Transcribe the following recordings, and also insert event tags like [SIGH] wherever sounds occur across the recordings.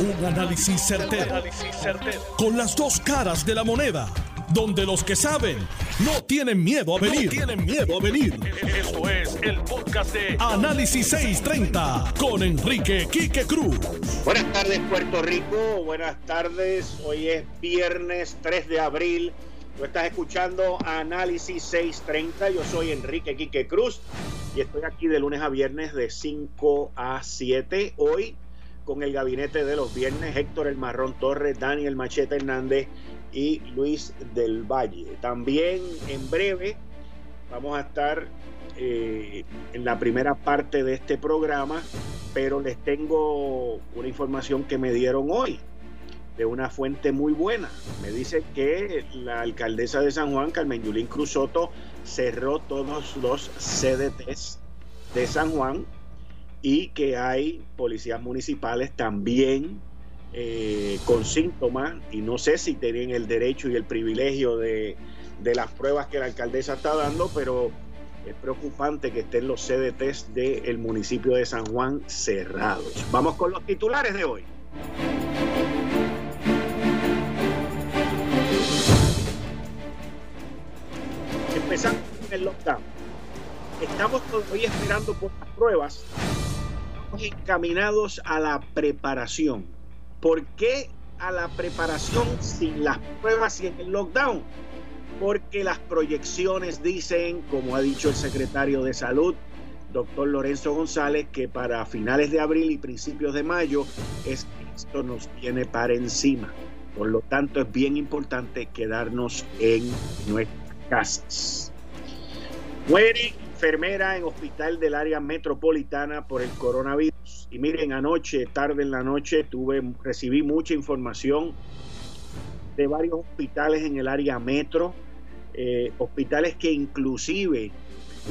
Un análisis certero, Con las dos caras de la moneda. Donde los que saben no tienen miedo a venir. tienen miedo a venir. Esto es el podcast de Análisis 630 con Enrique Quique Cruz. Buenas tardes, Puerto Rico. Buenas tardes. Hoy es viernes 3 de abril. Tú estás escuchando Análisis 630. Yo soy Enrique Quique Cruz y estoy aquí de lunes a viernes de 5 a 7. Hoy con el gabinete de los viernes, Héctor El Marrón Torres, Daniel Machete Hernández y Luis del Valle. También en breve vamos a estar eh, en la primera parte de este programa, pero les tengo una información que me dieron hoy de una fuente muy buena. Me dice que la alcaldesa de San Juan, Carmen Yulín Cruzoto, cerró todos los CDTs de San Juan y que hay policías municipales también eh, con síntomas y no sé si tienen el derecho y el privilegio de, de las pruebas que la alcaldesa está dando, pero es preocupante que estén los CDTs del municipio de San Juan cerrados. Vamos con los titulares de hoy. Empezamos con el lockdown. Estamos todavía esperando por las pruebas encaminados a la preparación. ¿Por qué a la preparación sin las pruebas y en el lockdown? Porque las proyecciones dicen, como ha dicho el secretario de Salud, doctor Lorenzo González, que para finales de abril y principios de mayo esto nos viene para encima. Por lo tanto, es bien importante quedarnos en nuestras casas. Muere enfermera en hospital del área metropolitana por el coronavirus. Y miren, anoche, tarde en la noche, tuve, recibí mucha información de varios hospitales en el área metro, eh, hospitales que inclusive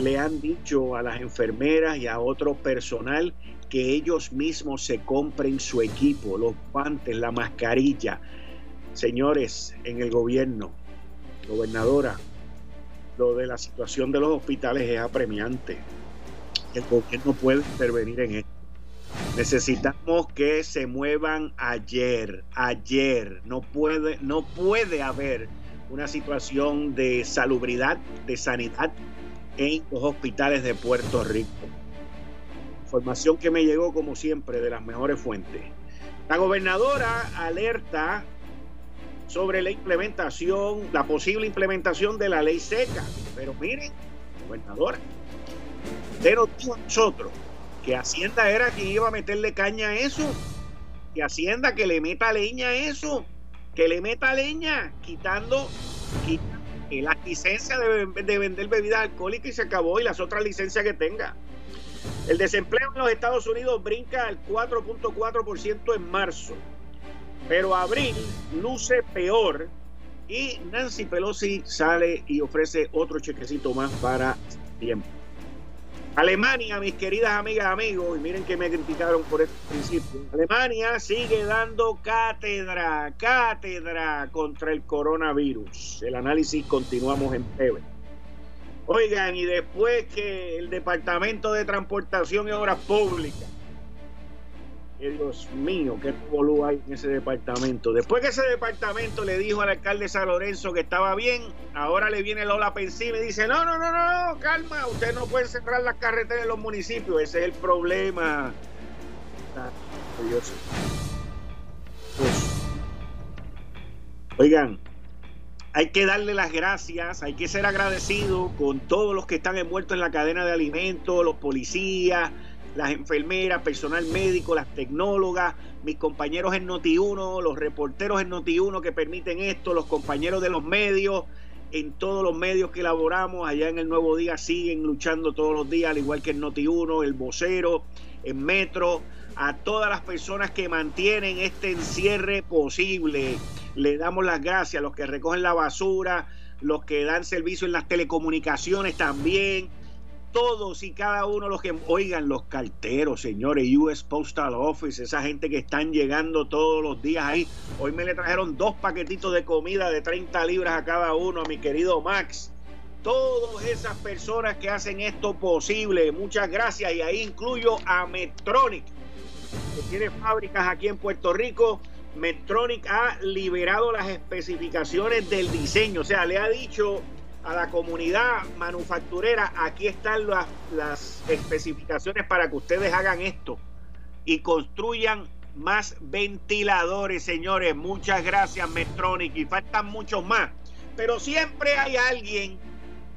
le han dicho a las enfermeras y a otro personal que ellos mismos se compren su equipo, los guantes, la mascarilla. Señores, en el gobierno, gobernadora, lo de la situación de los hospitales es apremiante. El gobierno puede intervenir en esto. Necesitamos que se muevan ayer, ayer. No puede, no puede haber una situación de salubridad, de sanidad en los hospitales de Puerto Rico. Información que me llegó como siempre de las mejores fuentes. La gobernadora alerta sobre la implementación, la posible implementación de la ley seca. Pero miren, gobernadora, usted nos dijo a nosotros que Hacienda era quien iba a meterle caña a eso, que Hacienda que le meta leña a eso, que le meta leña, quitando, quitando la licencia de, de vender bebidas alcohólicas y se acabó y las otras licencias que tenga. El desempleo en los Estados Unidos brinca al 4.4% en marzo. Pero abril luce peor y Nancy Pelosi sale y ofrece otro chequecito más para tiempo. Alemania, mis queridas amigas, amigos, y miren que me criticaron por este principio. Alemania sigue dando cátedra, cátedra contra el coronavirus. El análisis continuamos en breve. Oigan, y después que el Departamento de Transportación y Obras Públicas Dios mío, qué bolú hay en ese departamento. Después que ese departamento le dijo al alcalde San Lorenzo que estaba bien, ahora le viene Lola Pensiva y dice, no, no, no, no, calma, usted no puede cerrar las carreteras en los municipios, ese es el problema. Pues, oigan, hay que darle las gracias, hay que ser agradecido con todos los que están envueltos en la cadena de alimentos, los policías, las enfermeras, personal médico, las tecnólogas, mis compañeros en Noti1, los reporteros en Noti1 que permiten esto, los compañeros de los medios, en todos los medios que elaboramos, allá en el Nuevo Día siguen luchando todos los días, al igual que en Noti1, el vocero, en Metro, a todas las personas que mantienen este encierre posible. Le damos las gracias a los que recogen la basura, los que dan servicio en las telecomunicaciones también, todos y cada uno los que oigan los carteros, señores, US Postal Office, esa gente que están llegando todos los días ahí. Hoy me le trajeron dos paquetitos de comida de 30 libras a cada uno a mi querido Max. Todas esas personas que hacen esto posible, muchas gracias y ahí incluyo a Metronic. que tiene fábricas aquí en Puerto Rico, Medtronic ha liberado las especificaciones del diseño, o sea, le ha dicho a la comunidad manufacturera, aquí están las, las especificaciones para que ustedes hagan esto y construyan más ventiladores, señores. Muchas gracias, Medtronic, y faltan muchos más. Pero siempre hay alguien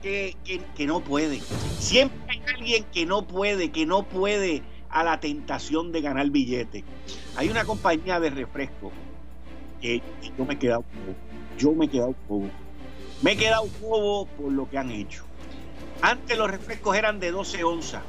que, que, no puede. Siempre hay alguien que no puede, que no puede a la tentación de ganar billetes. Hay una compañía de refresco que yo me he quedado Yo me he quedado Me he quedado bobo por lo que han hecho. Antes los refrescos eran de 12 onzas.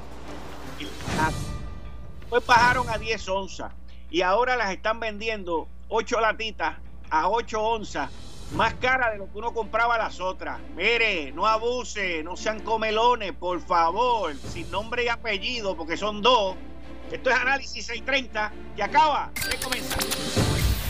Después bajaron a 10 onzas. Y ahora las están vendiendo 8 latitas a 8 onzas. Más cara de lo que uno compraba las otras. Mire, no abuse, no sean comelones, por favor. Sin nombre y apellido, porque son dos. Esto es Análisis 630 que acaba de comenzar.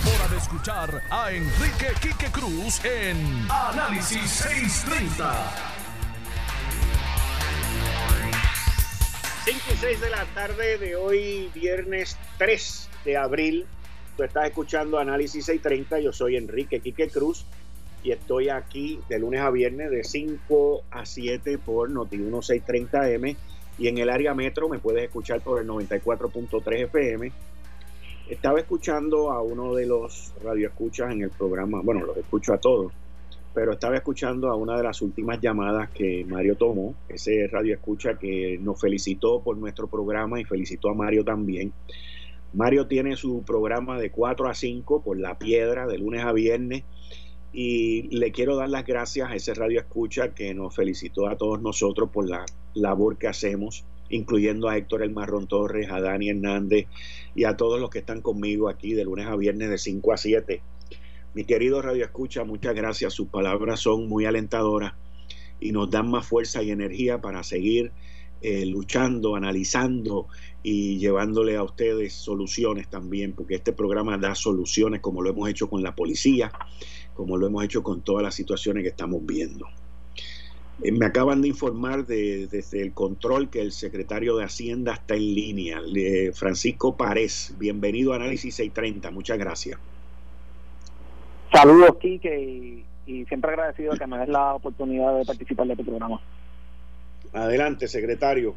hora de escuchar a Enrique Quique Cruz en Análisis 630. 5 y 6 de la tarde de hoy, viernes 3 de abril Tú estás escuchando Análisis 630, yo soy Enrique Quique Cruz y estoy aquí de lunes a viernes de 5 a 7 por Noti1 630M y en el área metro me puedes escuchar por el 94.3 FM. Estaba escuchando a uno de los radioescuchas en el programa, bueno, los escucho a todos, pero estaba escuchando a una de las últimas llamadas que Mario tomó, ese radioescucha que nos felicitó por nuestro programa y felicitó a Mario también. Mario tiene su programa de 4 a 5 por La Piedra, de lunes a viernes. Y le quiero dar las gracias a ese radio escucha que nos felicitó a todos nosotros por la labor que hacemos, incluyendo a Héctor El Marrón Torres, a Dani Hernández y a todos los que están conmigo aquí de lunes a viernes de 5 a 7. Mi querido radio escucha, muchas gracias. Sus palabras son muy alentadoras y nos dan más fuerza y energía para seguir eh, luchando, analizando y llevándole a ustedes soluciones también, porque este programa da soluciones como lo hemos hecho con la policía, como lo hemos hecho con todas las situaciones que estamos viendo. Eh, me acaban de informar desde el control que el secretario de Hacienda está en línea, Francisco Párez. Bienvenido a Análisis 630, muchas gracias. Saludos, Kike, y, y siempre agradecido que me des la oportunidad de participar de tu programa. Adelante, secretario.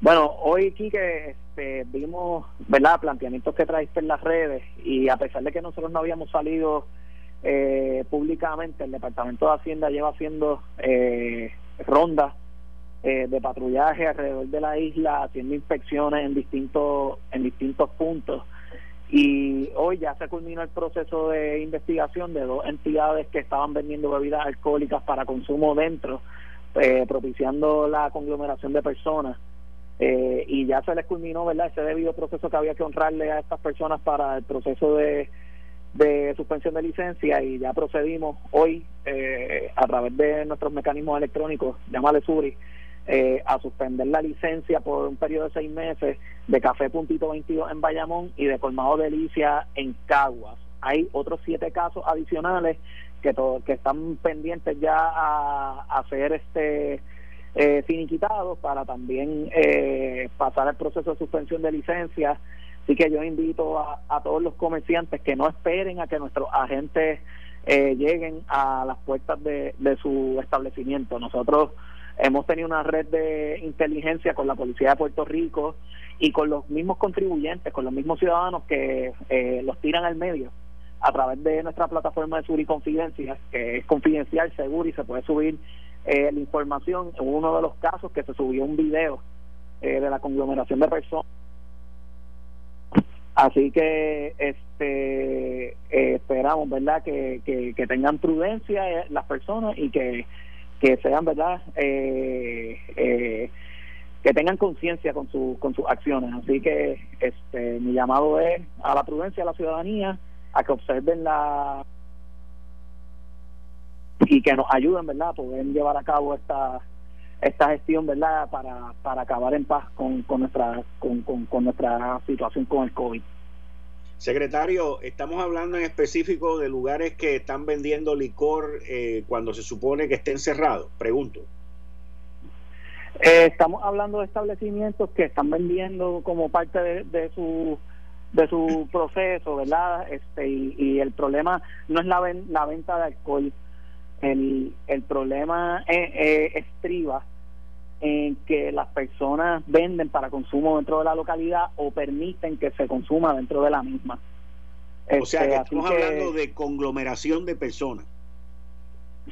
Bueno, hoy, Quique, este, vimos ¿verdad? planteamientos que traiste en las redes y a pesar de que nosotros no habíamos salido eh, públicamente, el Departamento de Hacienda lleva haciendo eh, rondas eh, de patrullaje alrededor de la isla, haciendo inspecciones en distintos, en distintos puntos. Y hoy ya se culminó el proceso de investigación de dos entidades que estaban vendiendo bebidas alcohólicas para consumo dentro eh, propiciando la conglomeración de personas. Eh, y ya se les culminó verdad ese debido proceso que había que honrarle a estas personas para el proceso de, de suspensión de licencia y ya procedimos hoy eh, a través de nuestros mecanismos electrónicos, llámale Suri, a suspender la licencia por un periodo de seis meses de Café Puntito 22 en Bayamón y de Colmado Delicia en Caguas. Hay otros siete casos adicionales que, que están pendientes ya a, a ser este eh, finiquitados para también eh, pasar el proceso de suspensión de licencias. Así que yo invito a, a todos los comerciantes que no esperen a que nuestros agentes eh, lleguen a las puertas de, de su establecimiento. Nosotros hemos tenido una red de inteligencia con la Policía de Puerto Rico y con los mismos contribuyentes, con los mismos ciudadanos que eh, los tiran al medio a través de nuestra plataforma de Suri Confidencia, que es confidencial, seguro y se puede subir eh, la información. En uno de los casos que se subió un video eh, de la conglomeración de personas. Así que este eh, esperamos, ¿verdad?, que, que, tengan prudencia las personas y que, que sean, ¿verdad?, que tengan conciencia con, su, con sus acciones. Así que este, mi llamado es a la prudencia, a la ciudadanía, a que observen la y que nos ayuden, ¿verdad?, a poder llevar a cabo esta esta gestión, ¿verdad?, para, para acabar en paz con, con nuestra con, con, nuestra situación con el COVID. Secretario, estamos hablando en específico de lugares que están vendiendo licor eh, cuando se supone que estén cerrados. Pregunto. Eh, estamos hablando de establecimientos que están vendiendo como parte de, su de su proceso, ¿verdad? Este y, el problema no es la, la venta de alcohol, el, el problema eh, eh, estriba en que las personas venden para consumo dentro de la localidad o permiten que se consuma dentro de la misma. O sea, que este, estamos hablando de conglomeración de personas.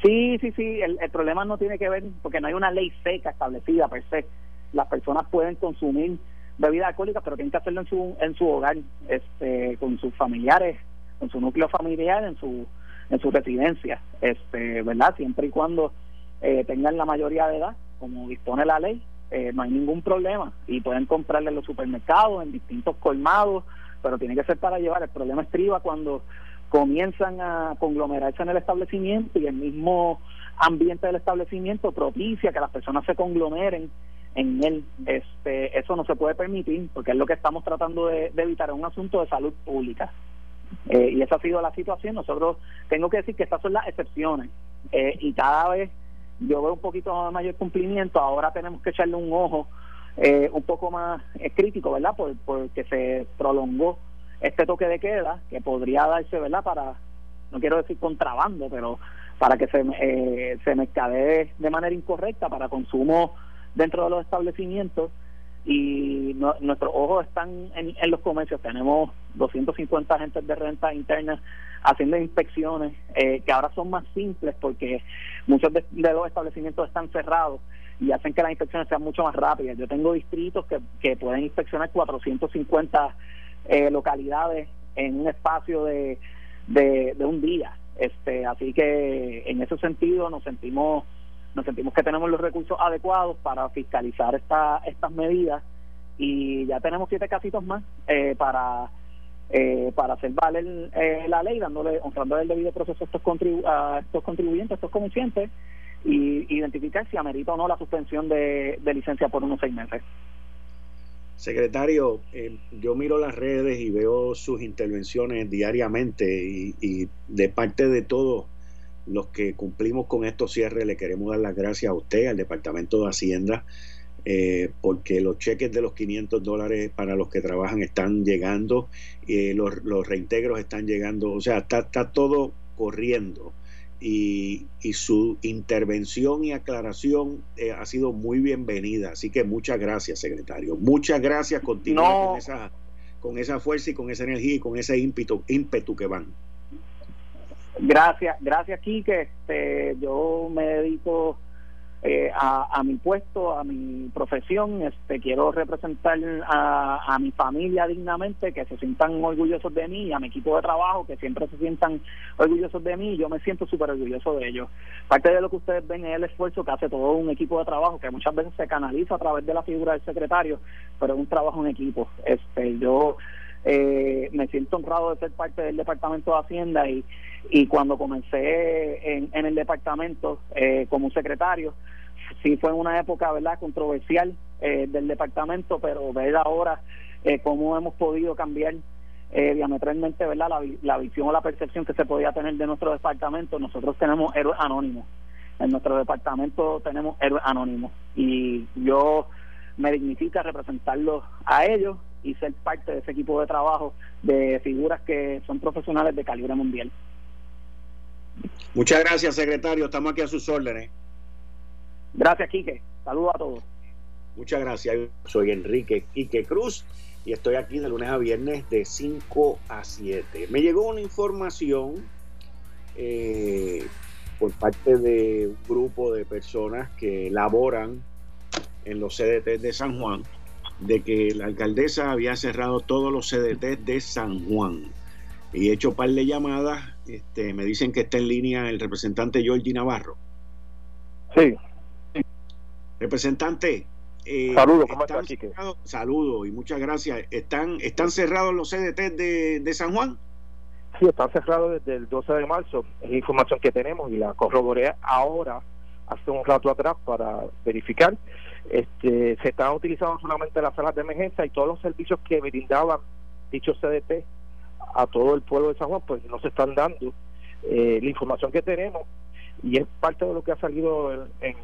Sí, sí, sí, el, el, problema no tiene que ver porque no hay una ley seca establecida per se. Las personas pueden consumir bebidas alcohólicas, pero tienen que hacerlo en su en su hogar, este, con sus familiares, con su núcleo familiar, en su en su residencia, este, ¿verdad? Siempre y cuando eh, tengan la mayoría de edad, como dispone la ley, eh, no hay ningún problema y pueden comprarle en los supermercados, en distintos colmados, pero tiene que ser para llevar. El problema estriba cuando comienzan a conglomerarse en el establecimiento y el mismo ambiente del establecimiento propicia que las personas se conglomeren en él. Este, eso no se puede permitir porque es lo que estamos tratando de, evitar, es un asunto de salud pública. Eh, y esa ha sido la situación. Nosotros tengo que decir que estas son las excepciones eh, y cada vez yo veo un poquito mayor cumplimiento. Ahora tenemos que echarle un ojo eh, un poco más crítico, ¿verdad? Por, porque se prolongó este toque de queda que podría darse, ¿verdad? Para, no quiero decir contrabando, pero para que se, eh, se mercadee de manera incorrecta para consumo dentro de los establecimientos y nuestros ojos están en, los comercios. Tenemos 250 agentes de renta interna haciendo inspecciones eh, que ahora son más simples porque muchos de, los establecimientos están cerrados y hacen que las inspecciones sean mucho más rápidas. Yo tengo distritos que, que pueden inspeccionar 450 eh, localidades en un espacio de, de, un día. Este, así que en ese sentido nos sentimos nos sentimos que tenemos los recursos adecuados para fiscalizar esta, estas medidas y ya tenemos siete casitos más eh, para eh, para hacer valer la ley, dándole, honrando el debido proceso a estos, a estos contribuyentes, a estos conscientes y identificar si amerita o no la suspensión de, de licencia por unos seis meses. Secretario, eh, yo miro las redes y veo sus intervenciones diariamente y, de parte de todos los que cumplimos con estos cierres le queremos dar las gracias a usted, al Departamento de Hacienda, eh, porque los cheques de los 500 dólares para los que trabajan están llegando, eh, los, los, reintegros están llegando, o sea, está, está todo corriendo y, su intervención y aclaración eh, ha sido muy bienvenida. Así que muchas gracias, secretario. Muchas gracias. Continúa con, esa, con esa fuerza y con esa energía y con ese ímpetu, ímpetu que van. Gracias, gracias, Quique. Este, yo me dedico eh, a, mi puesto, a mi profesión. Este, quiero representar a, mi familia dignamente, que se sientan orgullosos de mí, a mi equipo de trabajo, que siempre se sientan orgullosos de mí. Yo me siento súper orgulloso de ellos. Parte de lo que ustedes ven es el esfuerzo que hace todo un equipo de trabajo, que muchas veces se canaliza a través de la figura del secretario, pero es un trabajo en equipo. Este, yo eh, me siento honrado de ser parte del Departamento de Hacienda y, y cuando comencé en, en el departamento eh, como secretario, sí fue una época verdad controversial eh, del departamento, pero ver ahora eh, cómo hemos podido cambiar eh, diametralmente verdad la, la visión o la percepción que se podía tener de nuestro departamento. Nosotros tenemos héroes anónimos. En nuestro departamento tenemos héroes anónimos y yo me dignifica representarlos a ellos y ser parte de ese equipo de trabajo de figuras que son profesionales de calibre mundial. Muchas gracias, secretario. Estamos aquí a sus órdenes. Gracias, Quique. Saludos a todos. Muchas gracias. Soy Enrique Quique Cruz y estoy aquí de lunes a viernes de 5 a 7. Me llegó una información eh, por parte de un grupo de personas que laboran en los CDT de San Juan de que la alcaldesa había cerrado todos los CDT de San Juan. Y he hecho par de llamadas, este, me dicen que está en línea el representante Georgie Navarro. Sí. Representante, Eh, Saludos, ¿cómo están Saludos y muchas gracias. ¿Están, están cerrados los CDT de, de San Juan? Sí, están cerrados desde el 12 de marzo. Es información que tenemos y la corroboré ahora, hace un rato atrás, para verificar. Este, se están utilizando solamente las salas de emergencia y todos los servicios que brindaban dichos CDT a todo el pueblo de San Juan, pues no se están dando. Eh, la información que tenemos, y es parte de lo que ha salido en,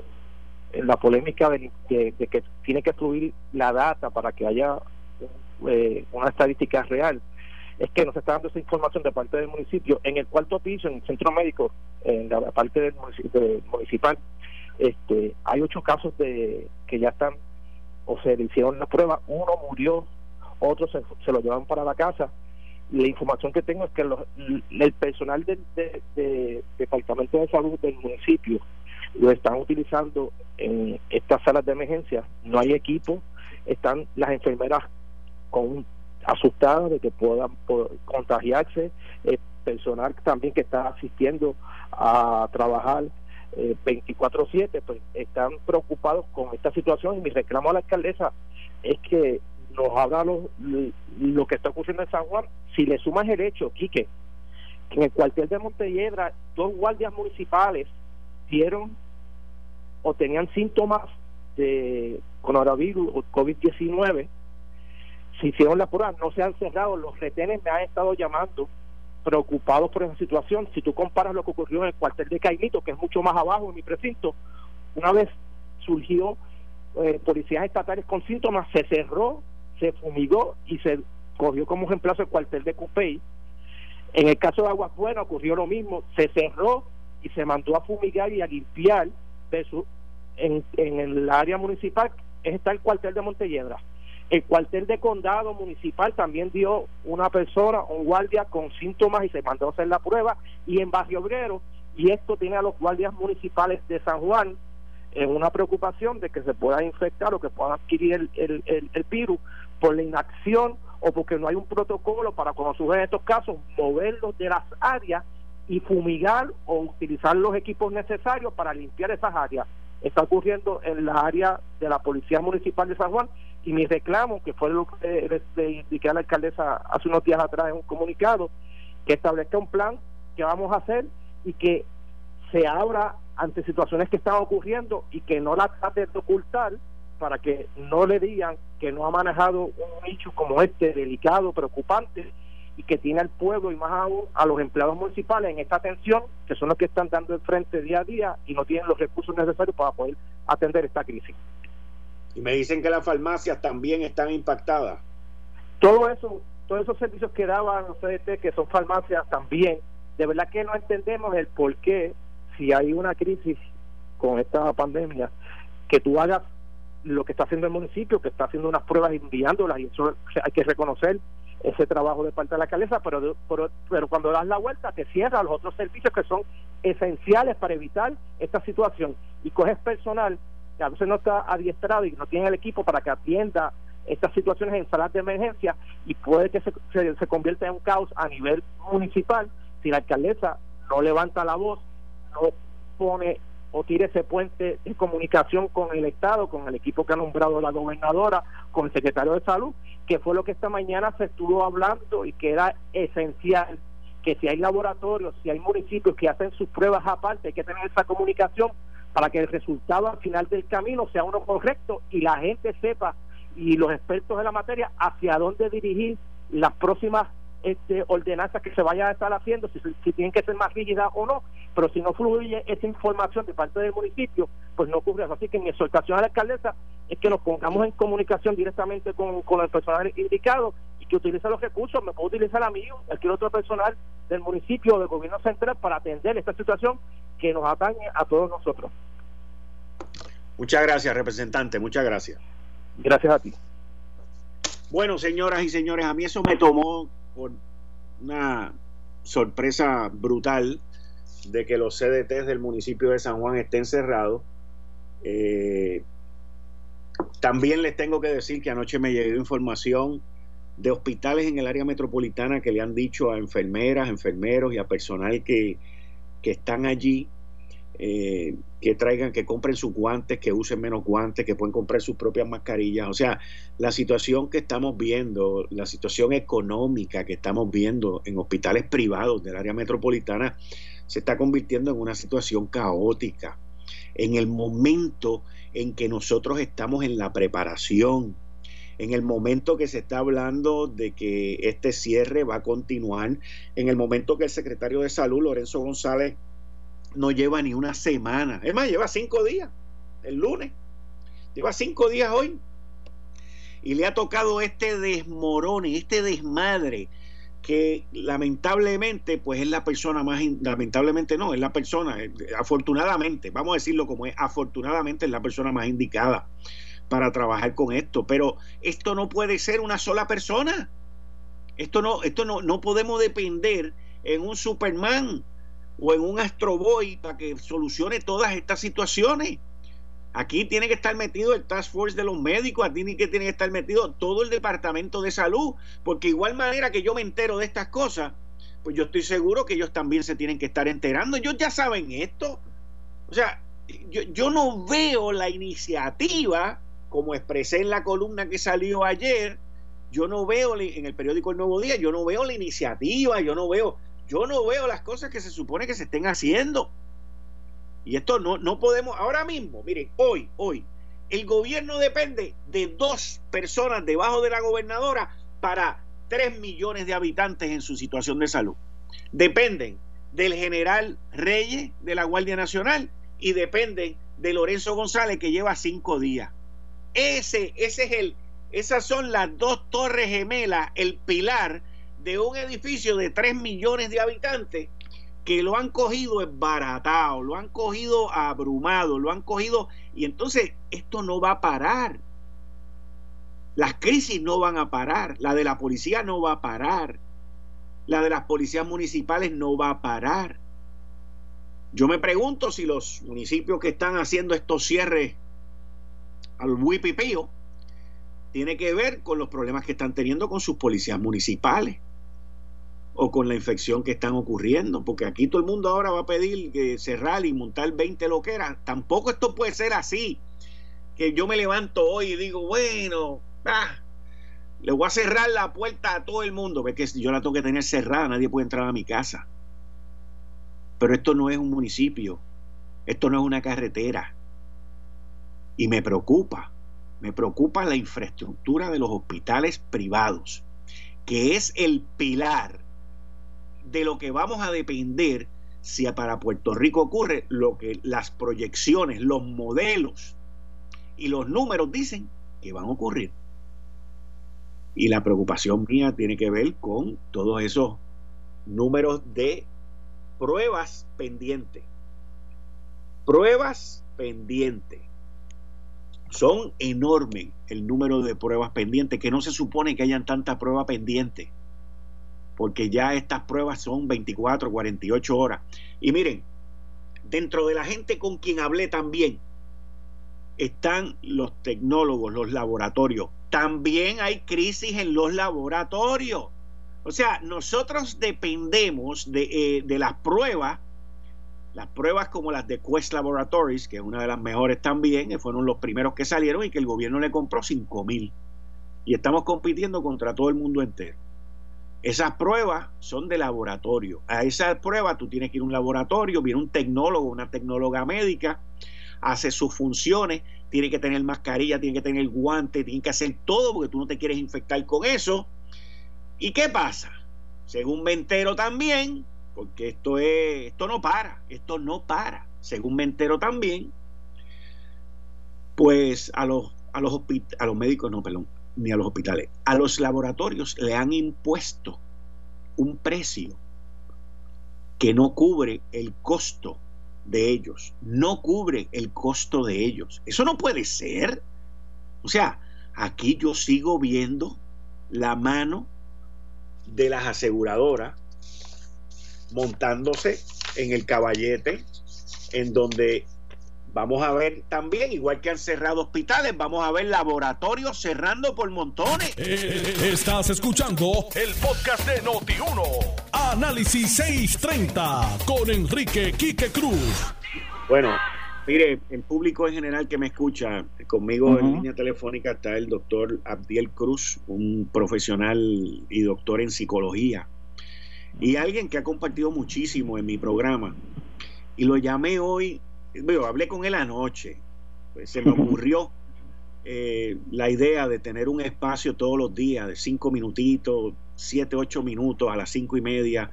la polémica de, que tiene que fluir la data para que haya eh, una estadística real, es que nos está dando esa información de parte del municipio. En el cuarto piso, en el centro médico, en la parte del municipal, este, hay ocho casos de que ya están o se le hicieron la prueba, uno murió, otro se, lo llevan para la casa. La información que tengo es que el personal del Departamento de Salud del municipio lo están utilizando en estas salas de emergencia, no hay equipo, están las enfermeras con asustadas de que puedan contagiarse, el personal también que está asistiendo a trabajar 24/7, eh, pues están preocupados con esta situación y mi reclamo a la alcaldesa es que nos habla lo, lo que está ocurriendo en San Juan. Si le sumas el hecho, Quique, que en el cuartel de Montelledra dos guardias municipales dieron o tenían síntomas de coronavirus o COVID-19, se hicieron la prueba, no se han cerrado, los retenes me han estado llamando preocupados por esa situación. Si tú comparas lo que ocurrió en el cuartel de Caimito, que es mucho más abajo en mi precinto, una vez surgió eh, policías estatales con síntomas, se cerró se fumigó y se cogió como reemplazo el cuartel de Cupey. En el caso de Aguas Buenas ocurrió lo mismo, se cerró y se mandó a fumigar y a limpiar en el área municipal está el cuartel de Montelledra. El cuartel de condado municipal también dio una persona, un guardia con síntomas y se mandó a hacer la prueba. Y en Barrio Obrero, y esto tiene a los guardias municipales de San Juan en una preocupación de que se pueda infectar o que pueda adquirir el, el, el virus por la inacción o porque no hay un protocolo para cuando surgen estos casos moverlos de las áreas y fumigar o utilizar los equipos necesarios para limpiar esas áreas. Está ocurriendo en la área de la Policía Municipal de San Juan y mi reclamo, que fue lo que le, indiqué a la alcaldesa hace unos días atrás en un comunicado, que establezca un plan que vamos a hacer y que se abra ante situaciones que están ocurriendo y que no la trate de ocultar para que no le digan que no ha manejado un hecho como este, delicado, preocupante, y que tiene al pueblo y más aún a los empleados municipales en esta atención, que son los que están dando el frente día a día y no tienen los recursos necesarios para poder atender esta crisis. Y me dicen que las farmacias también están impactadas. Todo eso, todos esos servicios que daban CDT, que son farmacias también, de verdad que no entendemos el por qué, si hay una crisis con esta pandemia, que tú hagas lo que está haciendo el municipio, que está haciendo unas pruebas enviándolas, y eso hay que reconocer ese trabajo de parte de la alcaldesa, pero, pero, cuando das la vuelta te cierra los otros servicios que son esenciales para evitar esta situación y coges personal a veces no está adiestrado y no tiene el equipo para que atienda estas situaciones en salas de emergencia y puede que se, se, se convierta en un caos a nivel municipal si la alcaldesa no levanta la voz, no pone o tire ese puente de comunicación con el Estado, con el equipo que ha nombrado la gobernadora, con el secretario de Salud, que fue lo que esta mañana se estuvo hablando y que era esencial que si hay laboratorios, si hay municipios que hacen sus pruebas aparte, hay que tener esa comunicación para que el resultado al final del camino sea uno correcto y la gente sepa y los expertos de la materia hacia dónde dirigir las próximas este, ordenanzas que se vayan a estar haciendo, si, tienen que ser más rígidas o no, pero si no fluye esa información de parte del municipio, pues no ocurre eso. Así que mi exhortación a la alcaldesa es que nos pongamos en comunicación directamente con, con el personal indicado que utilice los recursos, me puedo utilizar a mí o cualquier otro personal del municipio o del gobierno central para atender esta situación que nos atañe a todos nosotros. Muchas gracias, representante, muchas gracias. Gracias a ti. Bueno, señoras y señores, a mí eso me tomó por una sorpresa brutal de que los CDTs del municipio de San Juan estén cerrados. Eh, también les tengo que decir que anoche me llegó información de hospitales en el área metropolitana que le han dicho a enfermeras, enfermeros y a personal que, que están allí eh, que traigan, que compren sus guantes, que usen menos guantes, que pueden comprar sus propias mascarillas. O sea, la situación que estamos viendo, la situación económica que estamos viendo en hospitales privados del área metropolitana, se está convirtiendo en una situación caótica. En el momento en que nosotros estamos en la preparación, en el momento que se está hablando de que este cierre va a continuar, en el momento que el secretario de Salud, Lorenzo González, no lleva ni una semana, es más, lleva cinco días, el lunes, lleva cinco días hoy, y le ha tocado este desmorone, este desmadre, que lamentablemente, pues es la persona más, lamentablemente no, es la persona, eh, afortunadamente, vamos a decirlo como es, afortunadamente es la persona más indicada para trabajar con esto, pero esto no puede ser una sola persona. Esto no, esto no, no podemos depender en un Superman o en un Astro Boy para que solucione todas estas situaciones. Aquí tiene que estar metido el Task Force de los médicos, aquí tiene que, tiene que estar metido todo el Departamento de Salud, porque igual manera que yo me entero de estas cosas, pues yo estoy seguro que ellos también se tienen que estar enterando. Ellos ya saben esto. O sea, yo, yo no veo la iniciativa como expresé en la columna que salió ayer, yo no veo en el periódico El Nuevo Día, yo no veo la iniciativa, yo no veo, yo no veo las cosas que se supone que se estén haciendo. Y esto no, no podemos, ahora mismo, miren, hoy, hoy, el gobierno depende de dos personas debajo de la gobernadora para tres millones de habitantes en su situación de salud. Dependen del general Reyes de la Guardia Nacional y dependen de Lorenzo González que lleva cinco días. Ese, ese es el, esas son las dos torres gemelas, el pilar de un edificio de 3 millones de habitantes que lo han cogido esbaratado, lo han cogido abrumado, lo han cogido y entonces esto no va a parar. Las crisis no van a parar, la de la policía no va a parar, la de las policías municipales no va a parar. Yo me pregunto si los municipios que están haciendo estos cierres al Wipipío, tiene que ver con los problemas que están teniendo con sus policías municipales o con la infección que están ocurriendo, porque aquí todo el mundo ahora va a pedir que cerrar y montar 20 loqueras. Tampoco esto puede ser así, que yo me levanto hoy y digo, bueno, ah, le voy a cerrar la puerta a todo el mundo, porque yo la tengo que tener cerrada, nadie puede entrar a mi casa. Pero esto no es un municipio, esto no es una carretera, y me preocupa, me preocupa la infraestructura de los hospitales privados, que es el pilar de lo que vamos a depender si para Puerto Rico ocurre lo que las proyecciones, los modelos y los números dicen que van a ocurrir. Y la preocupación mía tiene que ver con todos esos números de pruebas pendientes. Pruebas pendientes. Son enormes el número de pruebas pendientes, que no se supone que hayan tantas pruebas pendientes, porque ya estas pruebas son 24, 48 horas. Y miren, dentro de la gente con quien hablé también, están los tecnólogos, los laboratorios. También hay crisis en los laboratorios. O sea, nosotros dependemos de, eh, de las pruebas las pruebas como las de Quest Laboratories, que es una de las mejores también, que fueron los primeros que salieron y que el gobierno le compró 5 mil. Y estamos compitiendo contra todo el mundo entero. Esas pruebas son de laboratorio. A esas pruebas tú tienes que ir a un laboratorio, viene un tecnólogo, una tecnóloga médica, hace sus funciones, tiene que tener mascarilla, tiene que tener guante, tiene que hacer todo porque tú no te quieres infectar con eso. ¿Y qué pasa? Según me entero también, porque esto es esto no para, esto no para. Según me entero también, pues a los a los a los médicos no, perdón, ni a los hospitales, a los laboratorios le han impuesto un precio que no cubre el costo de ellos, no cubre el costo de ellos. Eso no puede ser. O sea, aquí yo sigo viendo la mano de las aseguradoras montándose en el caballete, en donde vamos a ver también, igual que han cerrado hospitales, vamos a ver laboratorios cerrando por montones. Eh, estás escuchando el podcast de Noti1. Análisis 630 con Enrique Quique Cruz. Bueno, mire, el público en general que me escucha, conmigo en línea telefónica está el doctor Abdiel Cruz, un profesional y doctor en psicología, y alguien que ha compartido muchísimo en mi programa. Y lo llamé hoy, bueno, hablé con él anoche, pues se me ocurrió eh, la idea de tener un espacio todos los días de cinco minutitos, siete, ocho minutos a las cinco y media.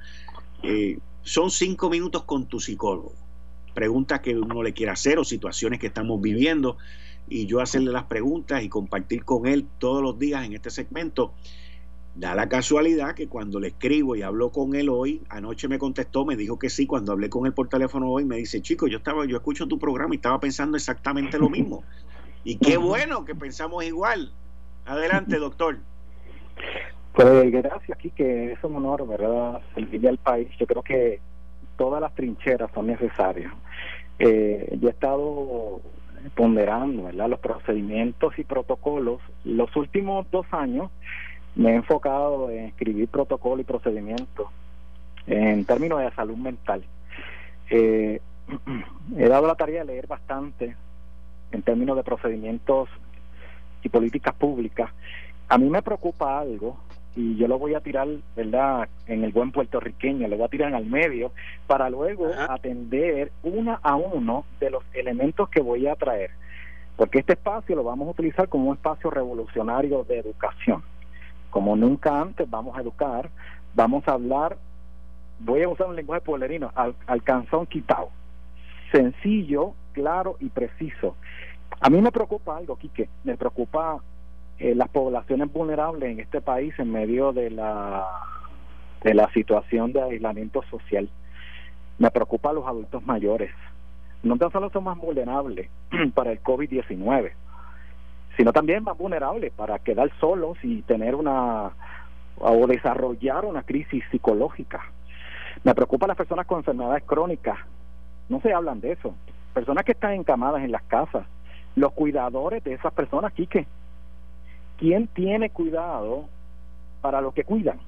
Eh, son cinco minutos con tu psicólogo. Preguntas que uno le quiera hacer o situaciones que estamos viviendo y yo hacerle las preguntas y compartir con él todos los días en este segmento. Da la casualidad que cuando le escribo y hablo con él hoy, anoche me contestó, me dijo que sí, cuando hablé con él por teléfono hoy, me dice, chico, yo estaba, yo escucho tu programa y estaba pensando exactamente lo mismo. Y qué bueno que pensamos igual. Adelante, doctor. Pues gracias, que Es un honor, ¿verdad? Servir al país. Yo creo que todas las trincheras son necesarias. Eh, yo he estado ponderando, ¿verdad? Los procedimientos y protocolos. Los últimos dos años me he enfocado en escribir protocolo y procedimientos en términos de salud mental. Eh, [CLEARS THROAT] he dado la tarea de leer bastante en términos de procedimientos y políticas públicas. A mí me preocupa algo y yo lo voy a tirar, ¿verdad?, en el buen puertorriqueño, lo voy a tirar al medio para luego atender uno a uno de los elementos que voy a traer. Porque este espacio lo vamos a utilizar como un espacio revolucionario de educación. Como nunca antes vamos a educar, vamos a hablar, voy a usar un lenguaje pueblerino, al, al canzón quitado. Sencillo, claro y preciso. A mí me preocupa algo, Quique, me preocupa eh, las poblaciones vulnerables en este país en medio de la, de la situación de aislamiento social. Me preocupa a los adultos mayores. No tan solo son más vulnerables [CLEARS THROAT] para el COVID-19, sino también más vulnerables para quedar solos y tener una o desarrollar una crisis psicológica. Me preocupa las personas con enfermedades crónicas. No se hablan de eso. Personas que están encamadas en las casas. Los cuidadores de esas personas, Quique. ¿Quién tiene cuidado para lo que cuidan?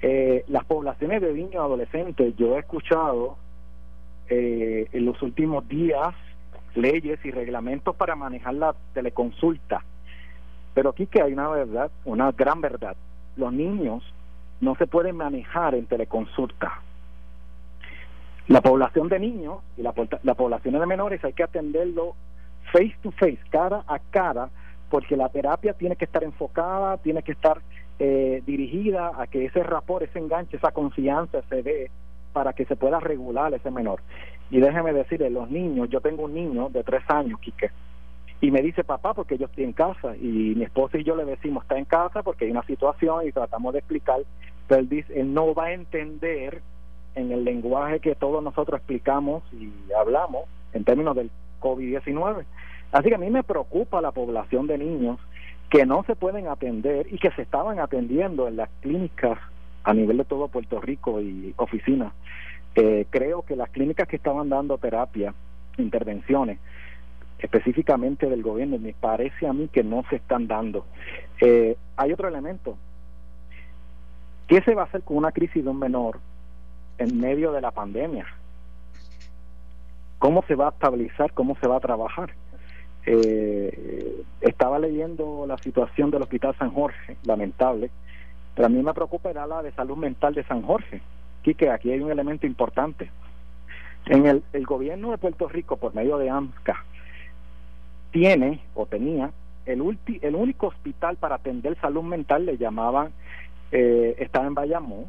Eh, las poblaciones de niños adolescentes, yo he escuchado eh, en los últimos días leyes y reglamentos para manejar la teleconsulta. Pero aquí que hay una verdad, una gran verdad. Los niños no se pueden manejar en teleconsulta. La población de niños y la, la población de menores hay que atenderlo face to face, cara a cara, porque la terapia tiene que estar enfocada, tiene que estar eh, dirigida a que ese rapor, ese enganche, esa confianza se dé para que se pueda regular ese menor. Y déjeme decirle, los niños, yo tengo un niño de tres años, Quique, y me dice papá porque yo estoy en casa y mi esposa y yo le decimos está en casa porque hay una situación y tratamos de explicar, pero él dice, él no va a entender en el lenguaje que todos nosotros explicamos y hablamos en términos del COVID-19. Así que a mí me preocupa la población de niños que no se pueden atender y que se estaban atendiendo en las clínicas a nivel de todo Puerto Rico y oficinas. Eh, creo que las clínicas que estaban dando terapia, intervenciones, específicamente del gobierno, me parece a mí que no se están dando. Eh, hay otro elemento. ¿Qué se va a hacer con una crisis de un menor en medio de la pandemia? ¿Cómo se va a estabilizar? ¿Cómo se va a trabajar? Eh, estaba leyendo la situación del Hospital San Jorge, lamentable, pero a mí me preocupa la de salud mental de San Jorge. Que aquí hay un elemento importante. En el, gobierno de Puerto Rico, por medio de AMSCA, tiene o tenía el, ulti, el único hospital para atender salud mental, le llamaban, eh, estaba en Bayamón,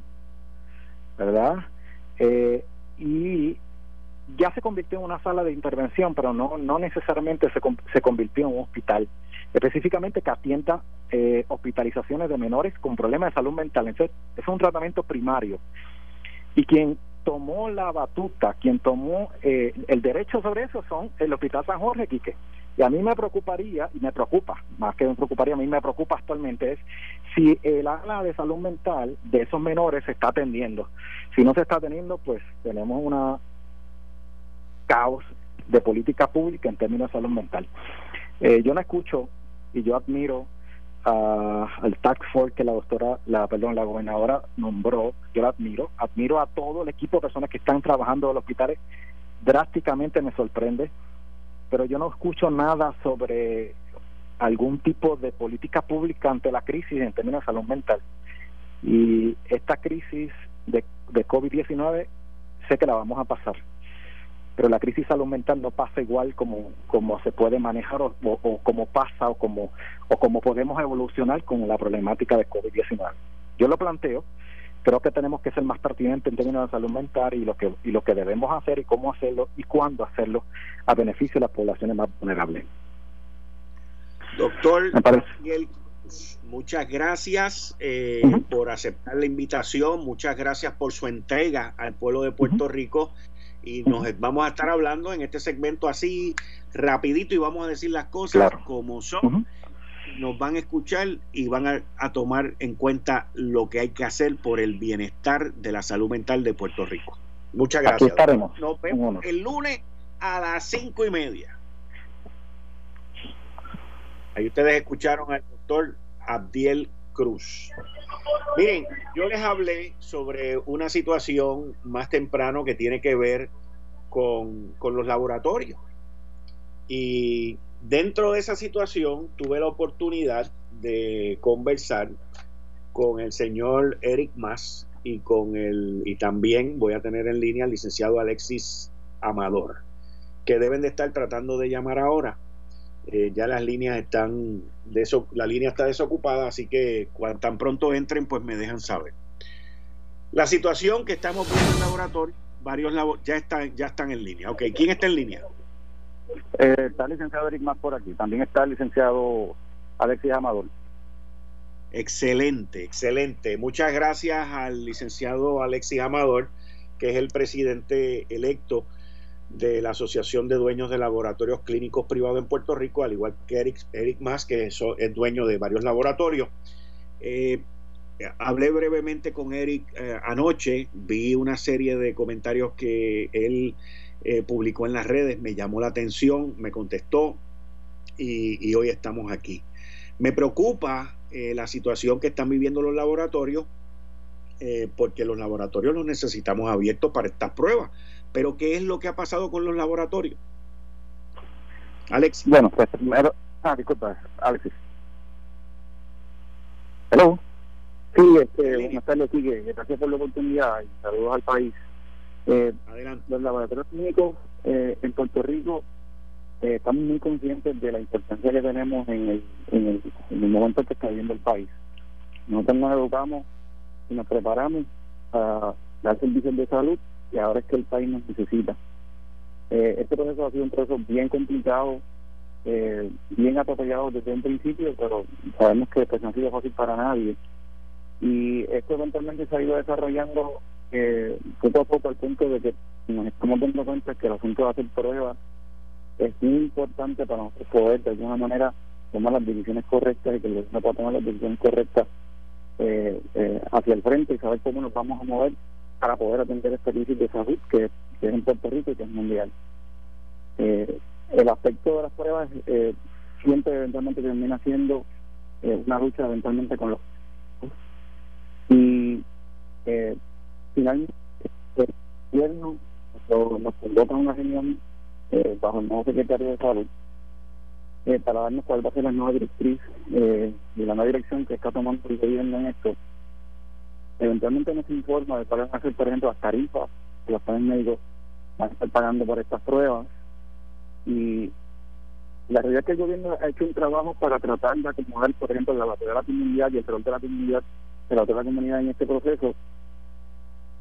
¿verdad? Eh, y ya se convirtió en una sala de intervención, pero no, no necesariamente se, se convirtió en un hospital. Específicamente que atienda eh, hospitalizaciones de menores con problemas de salud mental. Entonces, es un tratamiento primario. Y quien tomó la batuta, quien tomó eh, el derecho sobre eso son el Hospital San Jorge, Quique. Y a mí me preocuparía, y me preocupa, más que me preocuparía, a mí me preocupa actualmente es si el ala de salud mental de esos menores se está atendiendo. Si no se está atendiendo, pues tenemos una caos de política pública en términos de salud mental. Eh, yo no escucho y yo admiro al tax force que la doctora, la perdón, la gobernadora nombró, yo la admiro, admiro a todo el equipo de personas que están trabajando en los hospitales. Drásticamente me sorprende, pero yo no escucho nada sobre algún tipo de política pública ante la crisis en términos de salud mental. Y esta crisis de, de COVID-19 sé que la vamos a pasar, pero la crisis salud mental no pasa igual como, como se puede manejar o, o, como pasa o como, o como podemos evolucionar con la problemática de COVID-19. Yo lo planteo, creo que tenemos que ser más pertinentes en términos de salud mental y lo que y lo que debemos hacer y cómo hacerlo y cuándo hacerlo a beneficio de las poblaciones más vulnerables. Doctor Miguel, muchas gracias eh, por aceptar la invitación, muchas gracias por su entrega al pueblo de Puerto Rico y nos vamos a estar hablando en este segmento así rapidito y vamos a decir las cosas como son. Nos van a escuchar y van a, tomar en cuenta lo que hay que hacer por el bienestar de la salud mental de Puerto Rico. Muchas gracias. Nos vemos el lunes a las cinco y media. Ahí ustedes escucharon al doctor Abdiel Cruz. Miren, yo les hablé sobre una situación más temprano que tiene que ver con, con los laboratorios. Y dentro de esa situación tuve la oportunidad de conversar con el señor Eric Mas y con el y también voy a tener en línea al licenciado Alexis Amador, que deben de estar tratando de llamar ahora eh, ya las líneas están, de eso, la línea está desocupada, así que cuando tan pronto entren, pues me dejan saber. La situación que estamos viendo en el laboratorio, varios ya están, ya están en línea. Ok, ¿quién está en línea? Eh, está el licenciado Eric Más por aquí, también está el licenciado Alexis Amador. Excelente, excelente. Muchas gracias al licenciado Alexis Amador, que es el presidente electo de la Asociación de Dueños de Laboratorios Clínicos Privados en Puerto Rico, al igual que Eric, Eric Mas, que es, dueño de varios laboratorios. Eh, hablé brevemente con Eric eh, anoche, vi una serie de comentarios que él eh, publicó en las redes, me llamó la atención, me contestó y, hoy estamos aquí. Me preocupa la situación que están viviendo los laboratorios, porque los laboratorios los necesitamos abiertos para estas pruebas pero ¿qué es lo que ha pasado con los laboratorios? Alex. Bueno, pues primero. Ah, disculpa, Alexis. Hello. Sí, este, buenas tardes, sigue. Gracias por la oportunidad y saludos al país. Eh, Adelante. Los laboratorios clínicos eh, en Puerto Rico eh, estamos muy conscientes de la importancia que tenemos en el, en el, en el momento que está viviendo el país. Nosotros nos educamos y nos preparamos para dar servicios de salud y ahora es que el país nos necesita. Eh, este proceso ha sido un proceso bien complicado, eh, bien atropellado desde un principio, pero sabemos que pues, no ha sido fácil para nadie. Y esto eventualmente se ha ido desarrollando eh, poco a poco al punto de que nos estamos dando cuenta que el asunto de hacer pruebas es muy importante para nosotros poder de alguna manera tomar las decisiones correctas y que el gobierno pueda tomar las decisiones correctas eh, hacia el frente y saber cómo nos vamos a mover para poder atender este crisis de salud que, es en Puerto Rico y que es mundial. Eh, el aspecto de las pruebas eh, siempre eventualmente termina siendo eh, una lucha eventualmente con los y eh, finalmente el gobierno nos convoca a una reunión eh, bajo el nuevo secretario de salud para darnos cuál va a ser la nueva directriz y la nueva dirección que está tomando el gobierno en esto Eventualmente no se informa de cuáles van a ser, por ejemplo, las tarifas que los planes médicos van a estar pagando por estas pruebas. Y la realidad es que el gobierno ha hecho un trabajo para tratar de acomodar, por ejemplo, la batería de la comunidad y el rol de la comunidad, de la comunidad en este proceso.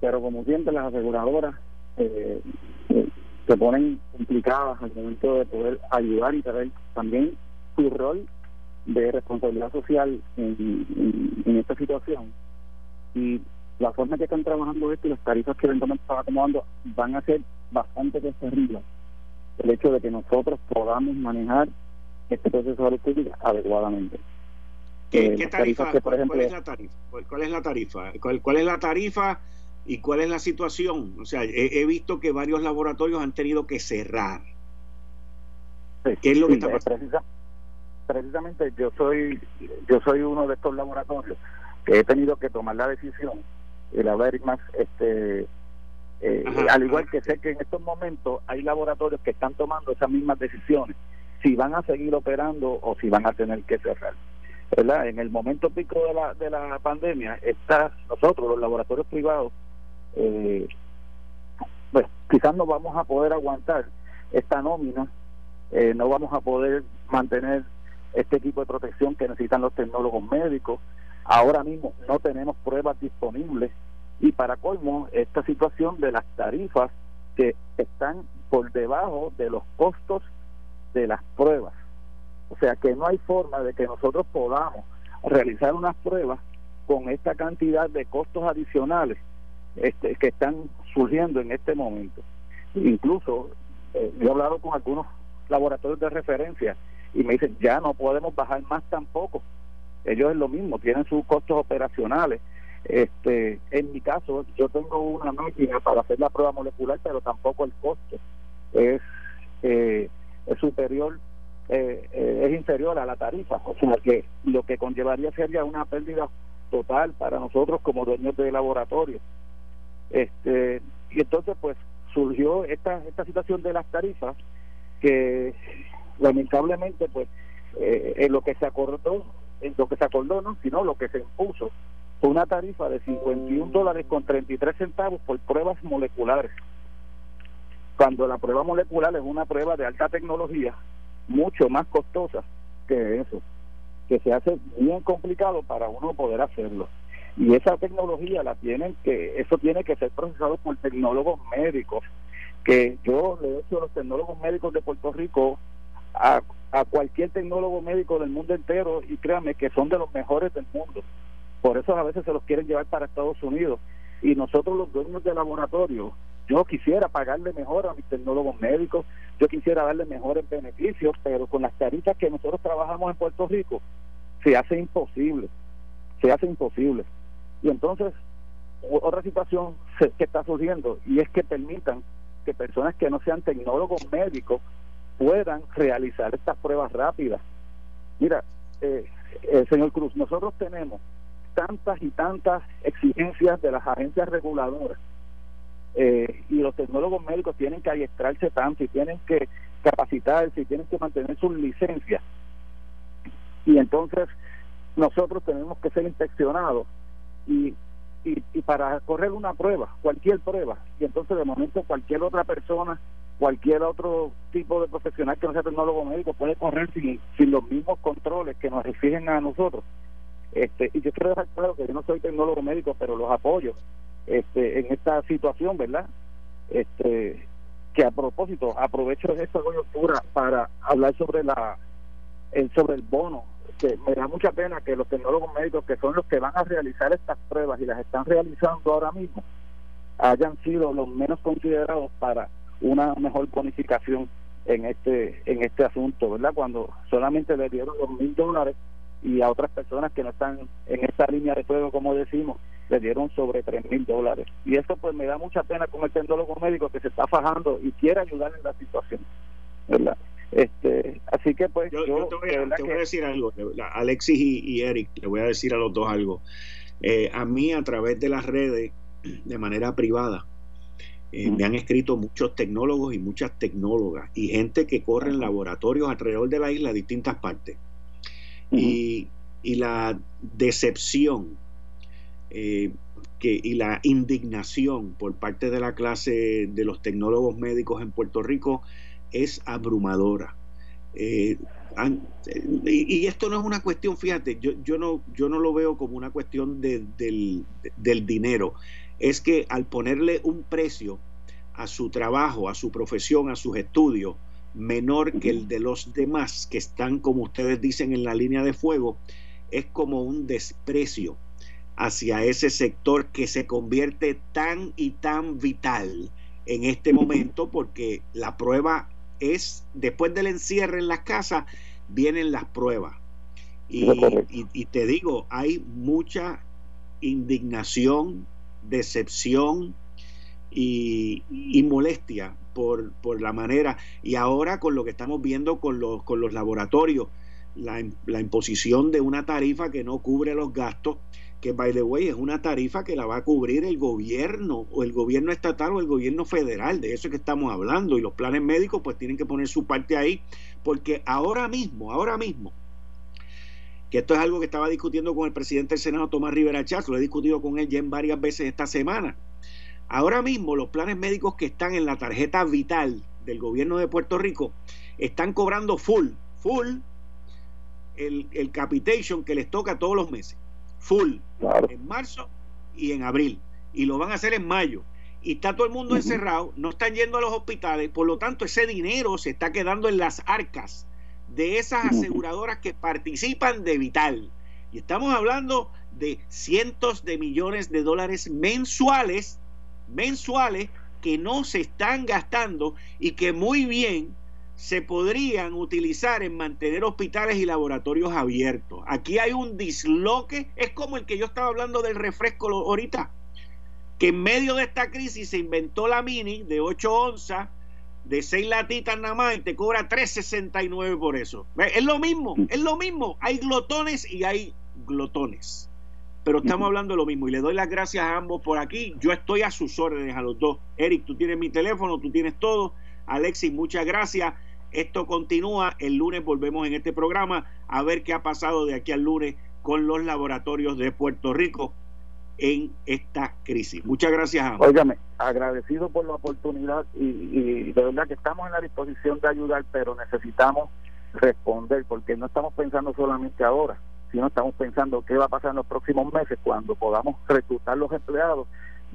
Pero como siempre, las aseguradoras eh, eh, se ponen complicadas al momento de poder ayudar y saber también su rol de responsabilidad social en, en esta situación y la forma que están trabajando esto y las tarifas que eventualmente están acomodando van a ser bastante terribles el hecho de que nosotros podamos manejar este proceso de salud adecuadamente. ¿Qué, eh, tarifa, ¿cuál, es la tarifa? ¿Cuál, es la tarifa? ¿Cuál, es la tarifa y cuál es la situación? O sea, he, visto que varios laboratorios han tenido que cerrar. ¿Qué es lo que está pasando? precisamente yo soy yo soy uno de estos laboratorios he tenido que tomar la decisión, el haber más, este, Eh, al igual que sé que en estos momentos hay laboratorios que están tomando esas mismas decisiones, si van a seguir operando o si van a tener que cerrar. ¿verdad? En el momento pico de la, de la pandemia, está, nosotros, los laboratorios privados, eh, pues quizás no vamos a poder aguantar esta nómina, eh, no vamos a poder mantener este equipo de protección que necesitan los tecnólogos médicos. Ahora mismo no tenemos pruebas disponibles y para colmo esta situación de las tarifas que están por debajo de los costos de las pruebas. O sea que no hay forma de que nosotros podamos realizar unas pruebas con esta cantidad de costos adicionales este, que están surgiendo en este momento. Incluso eh, yo he hablado con algunos laboratorios de referencia y me dicen ya no podemos bajar más tampoco. Ellos es lo mismo, tienen sus costos operacionales. Este, en mi caso, yo tengo una máquina para hacer la prueba molecular, pero tampoco el costo es, eh, es superior eh, eh, es inferior a la tarifa, o sea que lo que conllevaría sería una pérdida total para nosotros como dueños de laboratorio. Este, y entonces pues surgió esta, esta situación de las tarifas que lamentablemente pues eh, en lo que se acordó, en lo que se acordó no, sino lo que se impuso una tarifa de 51 dólares con 33 centavos por pruebas moleculares. Cuando la prueba molecular es una prueba de alta tecnología mucho más costosa que eso, que se hace bien complicado para uno poder hacerlo. Y esa tecnología la tienen que, eso tiene que ser procesado por tecnólogos médicos, que yo le he hecho a los tecnólogos médicos de Puerto Rico a, a cualquier tecnólogo médico del mundo entero y créanme que son de los mejores del mundo. Por eso a veces se los quieren llevar para Estados Unidos. Y nosotros los dueños de laboratorio yo quisiera pagarle mejor a mis tecnólogos médicos, yo quisiera darle mejores beneficios, pero con las tarifas que nosotros trabajamos en Puerto Rico, se hace imposible, se hace imposible. Y entonces, otra situación que está surgiendo, y es que permitan que personas que no sean tecnólogos médicos puedan realizar estas pruebas rápidas. Mira, eh, eh, señor Cruz, nosotros tenemos tantas y tantas exigencias de las agencias reguladoras eh, y los tecnólogos médicos tienen que adiestrarse tanto y tienen que capacitarse y tienen que mantener sus licencias. Y entonces nosotros tenemos que ser inspeccionados y, y, y, para correr una prueba, cualquier prueba, y entonces de momento cualquier otra persona, cualquier otro tipo de profesional que no sea tecnólogo médico puede correr sin, sin los mismos controles que nos exigen a nosotros. Este, y yo quiero dejar claro que yo no soy tecnólogo médico, pero los apoyo este, en esta situación, ¿verdad? Este, que a propósito, aprovecho esta coyuntura para hablar sobre la el, sobre el bono, que me da mucha pena que los tecnólogos médicos, que son los que van a realizar estas pruebas y las están realizando ahora mismo, hayan sido los menos considerados para una mejor bonificación en este en este asunto, ¿verdad? Cuando solamente le dieron los mil dólares y a otras personas que no están en esta línea de fuego, como decimos, le dieron sobre tres mil dólares. Y eso pues me da mucha pena con el tendólogo médico que se está fajando y quiere ayudar en la situación. ¿verdad? Este, así que pues yo, te, voy a, decir algo, Alexis y, Eric, le voy a decir a los dos algo. Eh, a mí a través de las redes, de manera privada, eh, me han escrito muchos tecnólogos y muchas tecnólogas y gente que corre en laboratorios alrededor de la isla, distintas partes. y, y la decepción eh, que, y la indignación por parte de la clase de los tecnólogos médicos en Puerto Rico es abrumadora. Eh, y, esto no es una cuestión, fíjate, yo, yo, no, yo no lo veo como una cuestión del, del dinero, es que al ponerle un precio a su trabajo, a su profesión, a sus estudios, menor que el de los demás que están, como ustedes dicen, en la línea de fuego, es como un desprecio hacia ese sector que se convierte tan y tan vital en este momento porque la prueba es, después del encierre en las casas, vienen las pruebas. Y, te digo, hay mucha indignación, decepción y, molestia por, por, la manera. Y ahora con lo que estamos viendo con los, con los laboratorios, la, la imposición de una tarifa que no cubre los gastos que by the way es una tarifa que la va a cubrir el gobierno o el gobierno estatal o el gobierno federal, de eso es que estamos hablando y los planes médicos pues tienen que poner su parte ahí, porque ahora mismo, ahora mismo, que esto es algo que estaba discutiendo con el presidente del Senado Tomás Rivera Chávez, lo he discutido con él ya en varias veces esta semana. Ahora mismo los planes médicos que están en la tarjeta vital del gobierno de Puerto Rico están cobrando full, full el, el capitation que les toca todos los meses full en marzo y en abril. Y lo van a hacer en mayo. Y está todo el mundo encerrado, no están yendo a los hospitales, por lo tanto ese dinero se está quedando en las arcas de esas aseguradoras que participan de Vital. Y estamos hablando de cientos de millones de dólares mensuales, mensuales, que no se están gastando y que muy bien se podrían utilizar en mantener hospitales y laboratorios abiertos. Aquí hay un disloque, es como el que yo estaba hablando del refresco ahorita, que en medio de esta crisis se inventó la mini de 8 onzas, de 6 latitas nada más, y te cobra 3.69 por eso. Es lo mismo, es lo mismo. Hay glotones y hay glotones. Pero estamos hablando de lo mismo y le doy las gracias a ambos por aquí. Yo estoy a sus órdenes, a los dos. Eric, tú tienes mi teléfono, tú tienes todo. Alexis, muchas gracias. Esto continúa, el lunes volvemos en este programa a ver qué ha pasado de aquí al lunes con los laboratorios de Puerto Rico en esta crisis. Muchas gracias. Óigame, agradecido por la oportunidad y, de verdad que estamos en la disposición de ayudar, pero necesitamos responder porque no estamos pensando solamente ahora, sino estamos pensando qué va a pasar en los próximos meses cuando podamos reclutar los empleados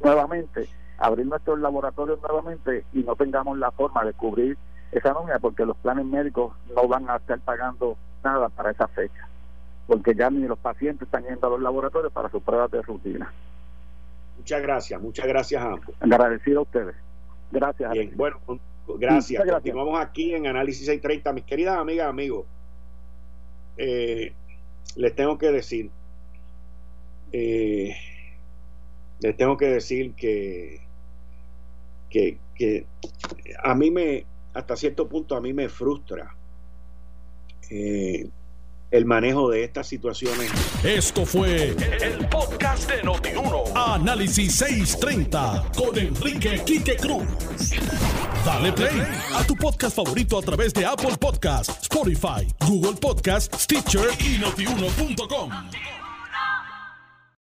nuevamente, abrir nuestros laboratorios nuevamente y no tengamos la forma de cubrir esa nómina porque los planes médicos no van a estar pagando nada para esa fecha, porque ya ni los pacientes están yendo a los laboratorios para sus pruebas de rutina. Muchas gracias, muchas gracias a ambos. Agradecido a ustedes. Gracias. Bien, bueno, gracias. Continuamos aquí en Análisis 630. Mis queridas amigas, amigos, eh, les tengo que decir, eh, les tengo que decir que, que, que a mí me, hasta cierto punto a mí me frustra eh, el manejo de estas situaciones. Esto fue el, podcast de Notiuno. Análisis 630 con Enrique Quique Cruz. Dale play a tu podcast favorito a través de Apple Podcasts, Spotify, Google Podcasts, Stitcher y notiuno.com.